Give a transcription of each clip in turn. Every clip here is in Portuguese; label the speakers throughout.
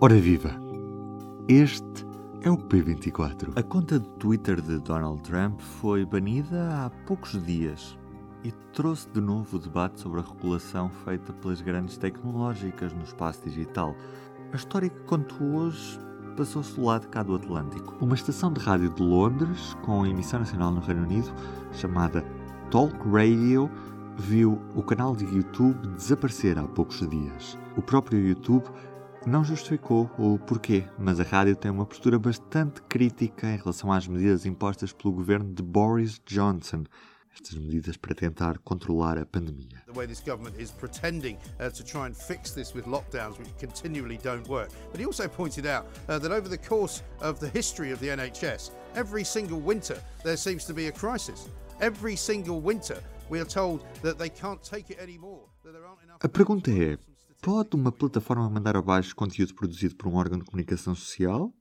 Speaker 1: Ora viva! Este é o P24.
Speaker 2: A conta de Twitter de Donald Trump foi banida há poucos dias e trouxe de novo o debate sobre a regulação feita pelas grandes tecnológicas no espaço digital. A história que conto hoje passou-se do lado cá do Atlântico. Uma estação de rádio de Londres, com emissão nacional no Reino Unido, chamada Talk Radio, viu o canal de YouTube desaparecer há poucos dias. O próprio YouTube não justificou o porquê, mas a rádio tem uma postura bastante crítica em relação às medidas impostas pelo governo de Boris Johnson. Estas medidas para tentar controlar a pandemia.
Speaker 3: The way this government is pretending uh, to try and fix this with lockdowns, which continually don't work. But he also pointed out uh, that over the course of the history of the NHS, every single winter there seems to be a crisis. Every single winter we are told that they can't take it anymore.
Speaker 2: A pergunta é: Pode uma plataforma mandar abaixo conteúdo produzido por um órgão de comunicação social?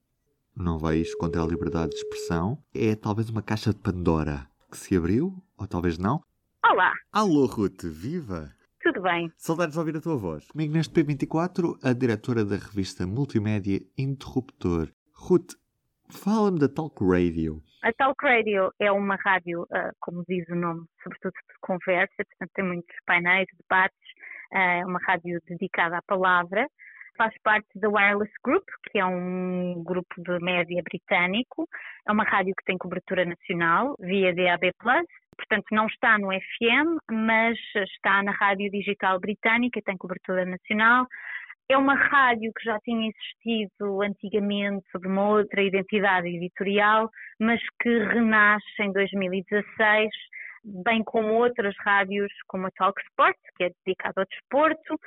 Speaker 2: Não vai isto contra a liberdade de expressão? É talvez uma caixa de Pandora que se abriu? Ou talvez não?
Speaker 4: Olá,
Speaker 2: Alô, Ruth, viva!
Speaker 4: tudo bem?
Speaker 2: Saudades de ouvir a tua voz. Comigo neste P24, a diretora da revista multimédia Interruptor. Ruth, fala-me da Talk Radio.
Speaker 4: A Talk Radio é uma rádio, ah, como diz o nome, sobretudo de conversa, portanto tem muitos painéis, debates, é uma rádio dedicada à palavra. Faz parte da Wireless Group, que é um grupo de média britânico. É uma rádio que tem cobertura nacional via DAB+. Portanto, não está no FM, mas está na rádio digital britânica e tem cobertura nacional. É uma rádio que já tinha existido antigamente sob uma outra identidade editorial, mas que renasce em 2016, bem como outras rádios como a Talk Sport, que é dedicada ao desporto.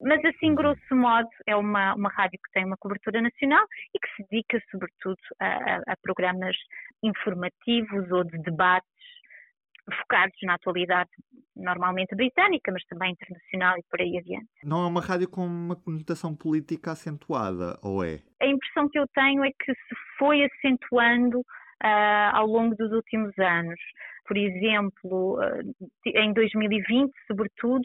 Speaker 4: Mas assim, grosso modo, é uma, uma rádio que tem uma cobertura nacional e que se dedica sobretudo a, a- a programas informativos ou de debates focados na atualidade normalmente britânica, mas também internacional e por aí adiante.
Speaker 2: Não é uma rádio com uma conotação política acentuada, ou é?
Speaker 4: a impressão que eu tenho é que se foi acentuando ah, ao longo dos últimos anos. Por exemplo, ah, em 2020, sobretudo,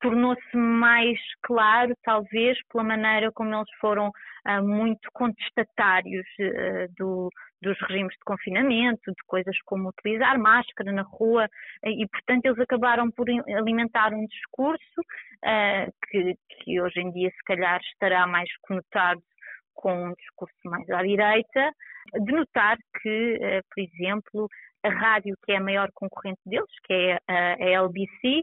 Speaker 4: tornou-se mais claro, talvez, pela maneira como eles foram ah, muito contestatários do- dos regimes de confinamento, de coisas como utilizar máscara na rua, e, portanto, eles acabaram por alimentar um discurso que, que hoje em dia, se calhar, estará mais conotado com um discurso mais à direita, de notar que, eh, por exemplo, a rádio que é a maior concorrente deles, que é a, LBC,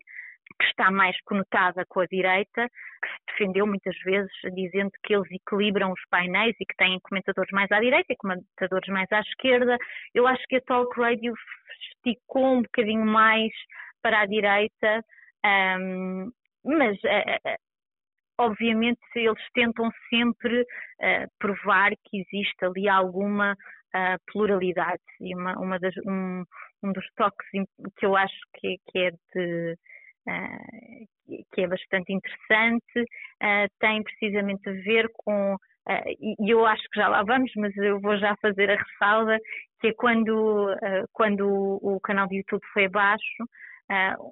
Speaker 4: que está mais conotada com a direita, que se defendeu muitas vezes dizendo que eles equilibram os painéis e que têm comentadores mais à direita e comentadores mais à esquerda. Eu acho que a Talk Radio esticou um bocadinho mais para a direita, ahm, mas eh, eh, obviamente eles tentam sempre eh, provar que existe ali alguma ah, pluralidade. E uma, uma das, um, um dos toques que eu acho que, que é de ah, que- é bastante interessante tem precisamente a ver com e eu acho que já lá vamos, mas eu vou já fazer a ressalva que é quando, quando o, canal de YouTube foi abaixo,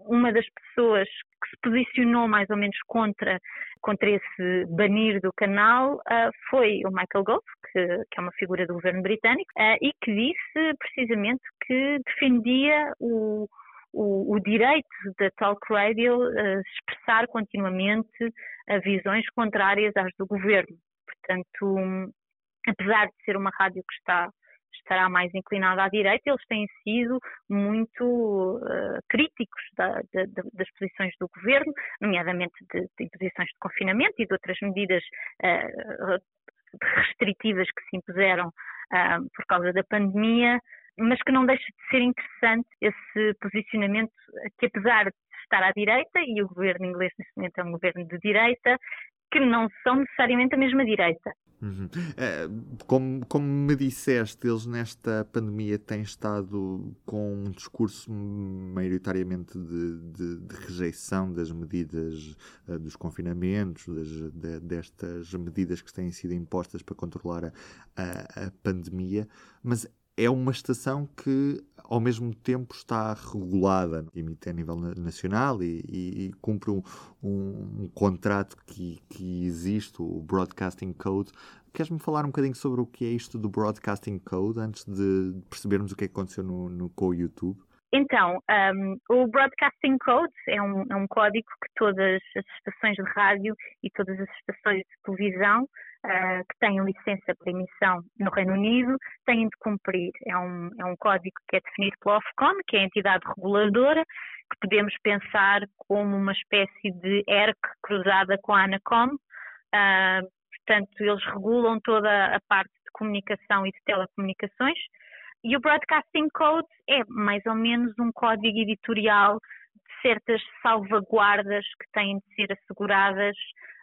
Speaker 4: uma das pessoas que se posicionou mais ou menos contra contra esse banir do canal ah, foi o Michael Gove, que, que é uma figura do governo britânico, ah, e que disse precisamente que defendia o, o, o direito da Talk Radio ah, expressar continuamente ah, visões contrárias às do governo. Portanto, hum, apesar de ser uma rádio que está estará mais inclinada à direita, eles têm sido muito eh, críticos da- da- da- das posições do governo, nomeadamente de, de imposições de confinamento e de outras medidas eh, restritivas que se impuseram ah, por causa da pandemia, mas que não deixa de ser interessante esse posicionamento que apesar de estar à direita, e o governo inglês neste momento é um governo de direita, que não são necessariamente a mesma direita.
Speaker 2: Uhum. Eh, como, como me disseste, eles nesta pandemia têm estado com um discurso maioritariamente de, de- de rejeição das medidas eh, dos confinamentos, das- de- destas medidas que têm sido impostas para controlar a, a- a pandemia, mas é uma estação que ao mesmo tempo está regulada, emite a nível nacional e, e, e cumpre um, um, um contrato que, que, existe, o Broadcasting Code. Queres-me falar um bocadinho sobre o que é isto do Broadcasting Code, antes de percebermos o que é que aconteceu no, no com o YouTube?
Speaker 4: Então, um, o Broadcasting Code é um, é um, código que todas as estações de rádio e todas as estações de televisão uh, que têm licença para emissão no Reino Unido têm de cumprir. É um, é um código que é definido pela Ofcom, que é a entidade reguladora, que podemos pensar como uma espécie de ERC cruzada com a ANACOM. Uh, portanto, eles regulam toda a parte de comunicação e de telecomunicações e o Broadcasting Code é mais ou menos um código editorial de certas salvaguardas que têm de ser asseguradas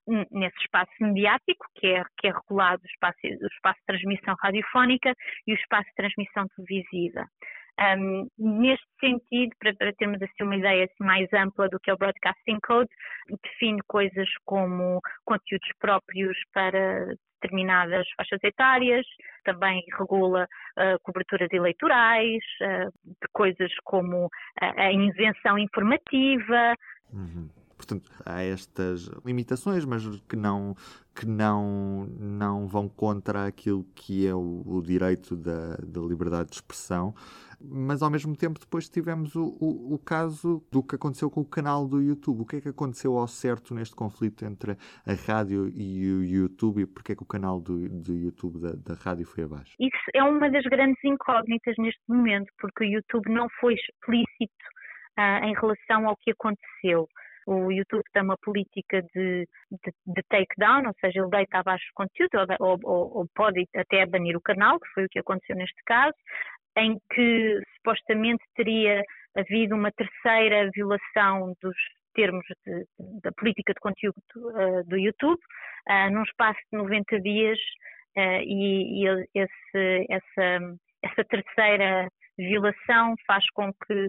Speaker 4: nesse espaço mediático, que é, que é regulado o espaço, o espaço de transmissão radiofónica e o espaço de transmissão televisiva. Um, neste sentido, para, para, termos assim uma ideia assim, mais ampla do que é o Broadcasting Code, define coisas como conteúdos próprios para determinadas faixas etárias, também regula uh, coberturas eleitorais, uh, coisas como a, a invenção informativa.
Speaker 2: Uhum. Portanto, há estas limitações, mas que não, que não, não vão contra aquilo que é o, o direito da, da liberdade de expressão mas ao mesmo tempo depois tivemos o, o, o, caso do que aconteceu com o canal do YouTube. O que é que aconteceu ao certo neste conflito entre a rádio e o YouTube e porque é que o canal do, do YouTube da, da rádio foi abaixo?
Speaker 4: Isso é uma das grandes incógnitas neste momento, porque o YouTube não foi explícito uh, em relação ao que aconteceu o YouTube tem uma política de, de, de takedown, ou seja, ele deita abaixo o conteúdo ou, ou, ou, pode até banir o canal, que foi o que aconteceu neste caso em que supostamente teria havido uma terceira violação dos termos de, da política de conteúdo uh, do YouTube, uh, num espaço de 90 dias, uh, e, e esse, essa, essa terceira violação faz com que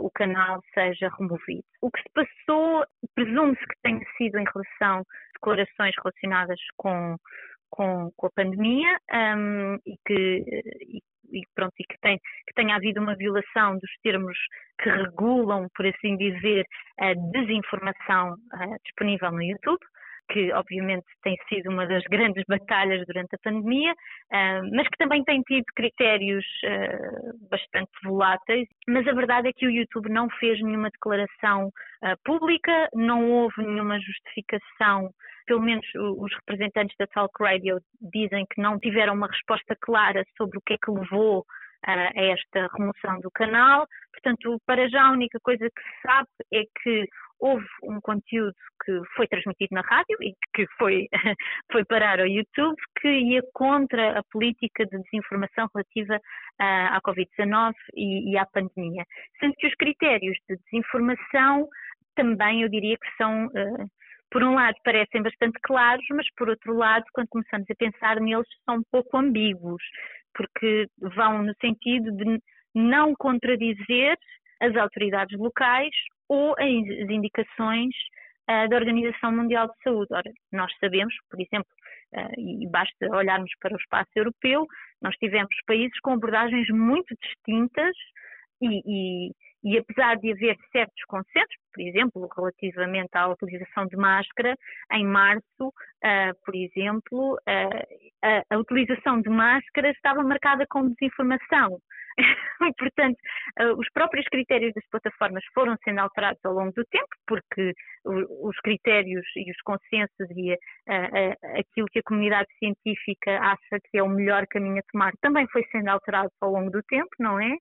Speaker 4: o canal seja removido. O que se passou, presume-se que tenha sido em relação a declarações relacionadas com, com, com a pandemia um, e, que, e e pronto e que, tem, que tenha havido uma violação dos termos que regulam, por assim dizer, a desinformação uh, disponível no YouTube que obviamente tem sido uma das grandes batalhas durante a pandemia, uh, mas que também tem tido critérios uh, bastante voláteis. Mas a verdade é que o YouTube não fez nenhuma declaração uh, pública, não houve nenhuma justificação. Pelo menos os representantes da Talk Radio dizem que não tiveram uma resposta clara sobre o que é que levou a esta remoção do canal. Portanto, para já a única coisa que se sabe é que houve um conteúdo que foi transmitido na rádio e que foi, foi parar ao YouTube que ia contra a política de desinformação relativa à, à Covid-19 e, e, à pandemia. Sendo que os critérios de desinformação também eu diria que são, uh, por um lado, parecem bastante claros, mas por outro lado, quando começamos a pensar neles, são um pouco ambíguos, porque vão no sentido de não contradizer as autoridades locais ou as indicações uh, da Organização Mundial de Saúde. Ora, nós sabemos, por exemplo, uh, e basta olharmos para o espaço europeu, nós tivemos países com abordagens muito distintas e, e, e apesar de haver certos consensos, por exemplo, relativamente à utilização de máscara, em março, uh, por exemplo, a, a utilização de máscara estava marcada como desinformação. Portanto, uh, os próprios critérios das plataformas foram sendo alterados ao longo do tempo, porque os critérios e os consensos e aquilo que a comunidade científica acha que é o melhor caminho a tomar também foi sendo alterado ao longo do tempo, não é?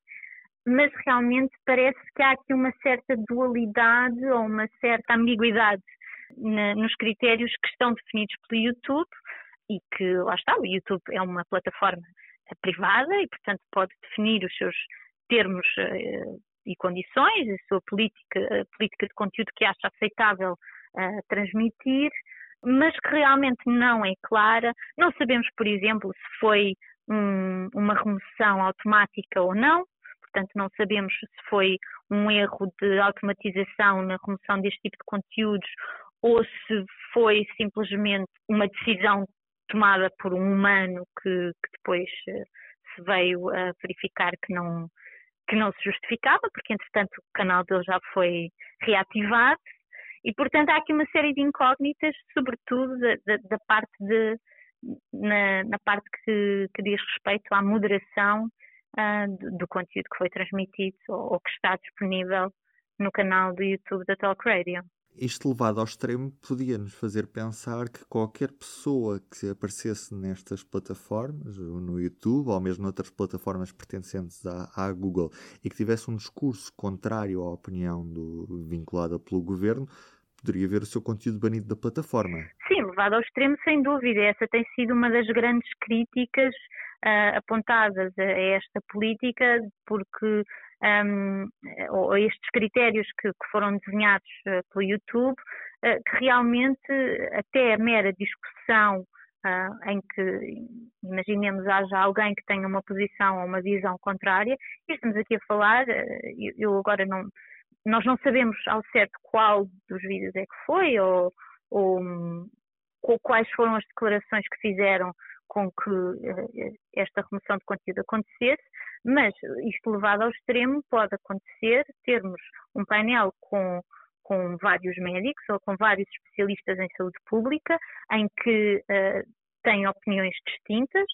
Speaker 4: Mas realmente parece que há aqui uma certa dualidade ou uma certa ambiguidade na, nos critérios que estão definidos pelo YouTube e que, lá está, o YouTube é uma plataforma privada e, portanto, pode definir os seus termos uh, e condições, a sua política, a política de conteúdo que acha aceitável uh, transmitir, mas que realmente não é clara. Não sabemos, por exemplo, se foi um, uma remoção automática ou não, portanto, não sabemos se foi um erro de automatização na remoção deste tipo de conteúdos ou se foi simplesmente uma decisão tomada por um humano que, que depois eh, se veio a verificar que não, que não se justificava, porque entretanto o canal dele já foi reativado e portanto há aqui uma série de incógnitas, sobretudo da, da, da parte de na, na, parte que, que, diz respeito à moderação uh, do, do, conteúdo que foi transmitido ou, ou que está disponível no canal do YouTube da Talk Radio.
Speaker 2: Isto levado ao extremo podia nos fazer pensar que qualquer pessoa que aparecesse nestas plataformas, no YouTube ou mesmo noutras plataformas pertencentes à, à Google, e que tivesse um discurso contrário à opinião do, vinculada pelo governo, poderia ver o seu conteúdo banido da plataforma.
Speaker 4: Sim, levado ao extremo, sem dúvida. Essa tem sido uma das grandes críticas uh, apontadas a, esta política, porque um, ou estes critérios que, que foram desenhados uh, pelo YouTube, uh, que realmente até a mera discussão uh, em que, imaginemos, haja alguém que tenha uma posição ou uma visão contrária, e estamos aqui a falar, eu, eu agora não, nós não sabemos ao certo qual dos vídeos é que foi ou, ou, ou quais foram as declarações que fizeram com que esta remoção de conteúdo acontecesse, mas isto levado ao extremo pode acontecer termos um painel com, com vários médicos ou com vários especialistas em saúde pública em que uh, têm opiniões distintas,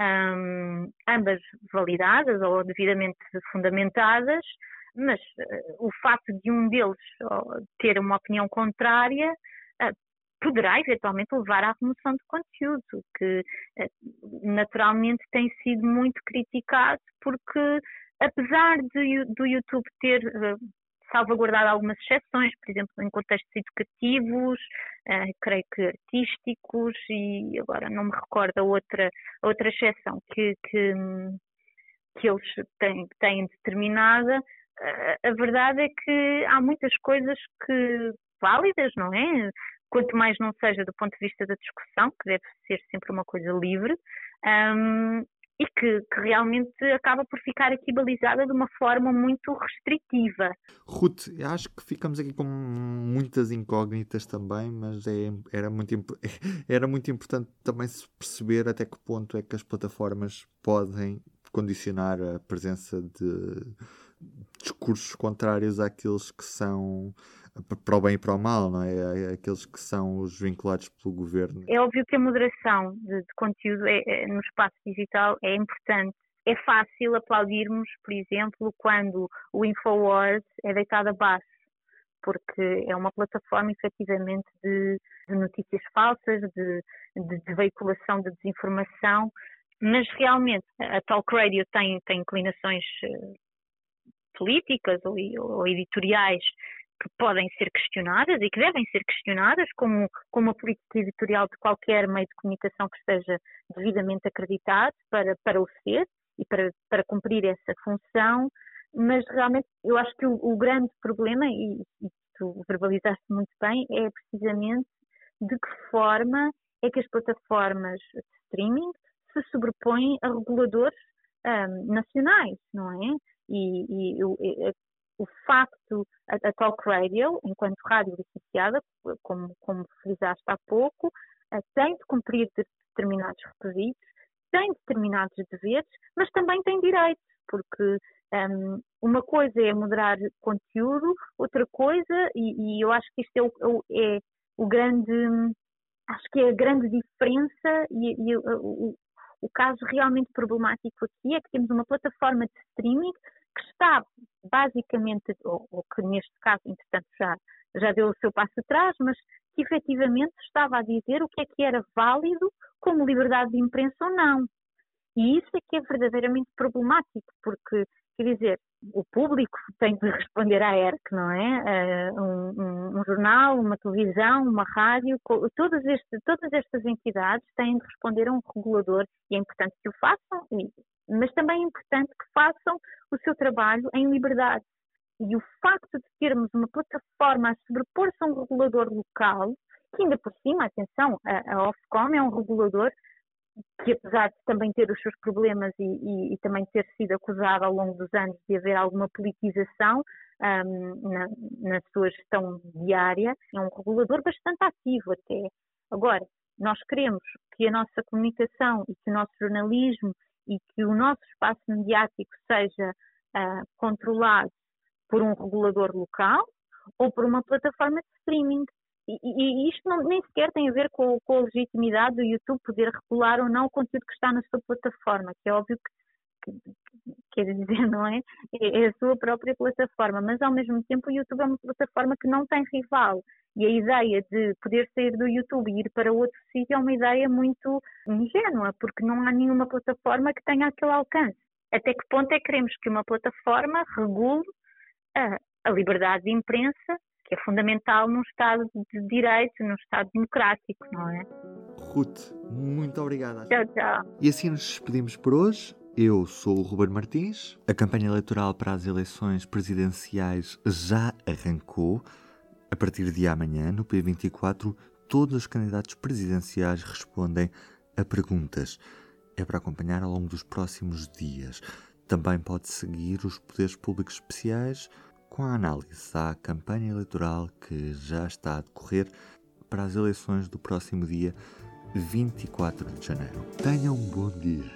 Speaker 4: um, ambas validadas ou devidamente fundamentadas, mas uh, o facto de um deles uh, ter uma opinião contrária poderá eventualmente levar à remoção de conteúdo, que eh, naturalmente tem sido muito criticado porque apesar de, do YouTube ter uh, salvaguardado algumas exceções, por exemplo, em contextos educativos, uh, creio que artísticos e agora não me recordo a outra, a outra exceção que, que, que eles têm, têm determinada, a verdade é que há muitas coisas que válidas, não é? Quanto mais não seja do ponto de vista da discussão, que deve ser sempre uma coisa livre, um, e que, que, realmente acaba por ficar aqui balizada de uma forma muito restritiva.
Speaker 2: Ruth, acho que ficamos aqui com muitas incógnitas também, mas é, era, muito, era muito importante também se perceber até que ponto é que as plataformas podem condicionar a presença de discursos contrários àqueles que são para o bem e para o mal, não é? Aqueles que são os vinculados pelo governo.
Speaker 4: É óbvio que a moderação de, de conteúdo é, é, no espaço digital é importante. É fácil aplaudirmos, por exemplo, quando o Infowars é deitado abaixo, porque é uma plataforma efetivamente de, de notícias falsas, de, de, de veiculação de desinformação, mas realmente a Talk Radio tem, tem inclinações eh, políticas ou, ou editoriais que podem ser questionadas e que devem ser questionadas, como, como a política editorial de qualquer meio de comunicação que esteja devidamente acreditado para, para o ser e para, para cumprir essa função, mas realmente eu acho que o, o grande problema, e, e tu verbalizaste muito bem, é precisamente de que forma é que as plataformas de streaming se sobrepõem a reguladores um, nacionais, não é? E, e, o facto, a, a Talk Radio, enquanto rádio licenciada, como, como frisaste há pouco, uh, tem de cumprir determinados requisitos, tem determinados deveres, mas também tem direitos, porque um, ehm, uma coisa é moderar conteúdo, outra coisa, e, e eu acho que isto é o, é o, grande, acho que é a grande diferença e, e o, o caso realmente problemático aqui é que temos uma plataforma de streaming que está basicamente, ou, ou, que neste caso, entretanto, já, já deu o seu passo atrás, mas que efetivamente estava a dizer o que é que era válido como liberdade de imprensa ou não. E isso é que é verdadeiramente problemático, porque, quer dizer, o público tem de responder à ERC, não é? Um, um, um, jornal, uma televisão, uma rádio, todas, este, todas estas entidades têm de responder a um regulador e é importante que o façam, e, mas também é importante que façam o seu trabalho em liberdade. E o facto de termos uma plataforma a sobrepor-se a um regulador local, que ainda por cima, atenção, a, a Ofcom é um regulador que apesar de também ter os seus problemas e, e, e, também ter sido acusado ao longo dos anos de haver alguma politização um, na, na, sua gestão diária, é um regulador bastante ativo até. Agora, nós queremos que a nossa comunicação e que o nosso jornalismo e que o nosso espaço mediático seja uh, controlado por um regulador local ou por uma plataforma de streaming. E, e isto não, nem sequer tem a ver com, com, a legitimidade do YouTube poder regular ou não o conteúdo que está na sua plataforma, que é óbvio que, que quer dizer, não é? é? É a sua própria plataforma, mas ao mesmo tempo o YouTube é uma plataforma que não tem rival. E a ideia de poder sair do YouTube e ir para outro sítio é uma ideia muito ingênua, porque não há nenhuma plataforma que tenha aquele alcance. Até que ponto é que queremos que uma plataforma regule a, a liberdade de imprensa, que é fundamental num Estado de Direito, num Estado democrático, não é?
Speaker 2: Ruth, muito obrigada.
Speaker 4: Tchau, tchau.
Speaker 2: E assim nos despedimos por hoje. Eu sou o Ruben Martins. A campanha eleitoral para as eleições presidenciais já arrancou. A partir de amanhã, no P24, todos os candidatos presidenciais respondem a perguntas. É para acompanhar ao longo dos próximos dias. Também pode seguir os poderes públicos especiais com a análise à campanha eleitoral que já está a decorrer para as eleições do próximo dia 24 de janeiro. Tenham um bom dia.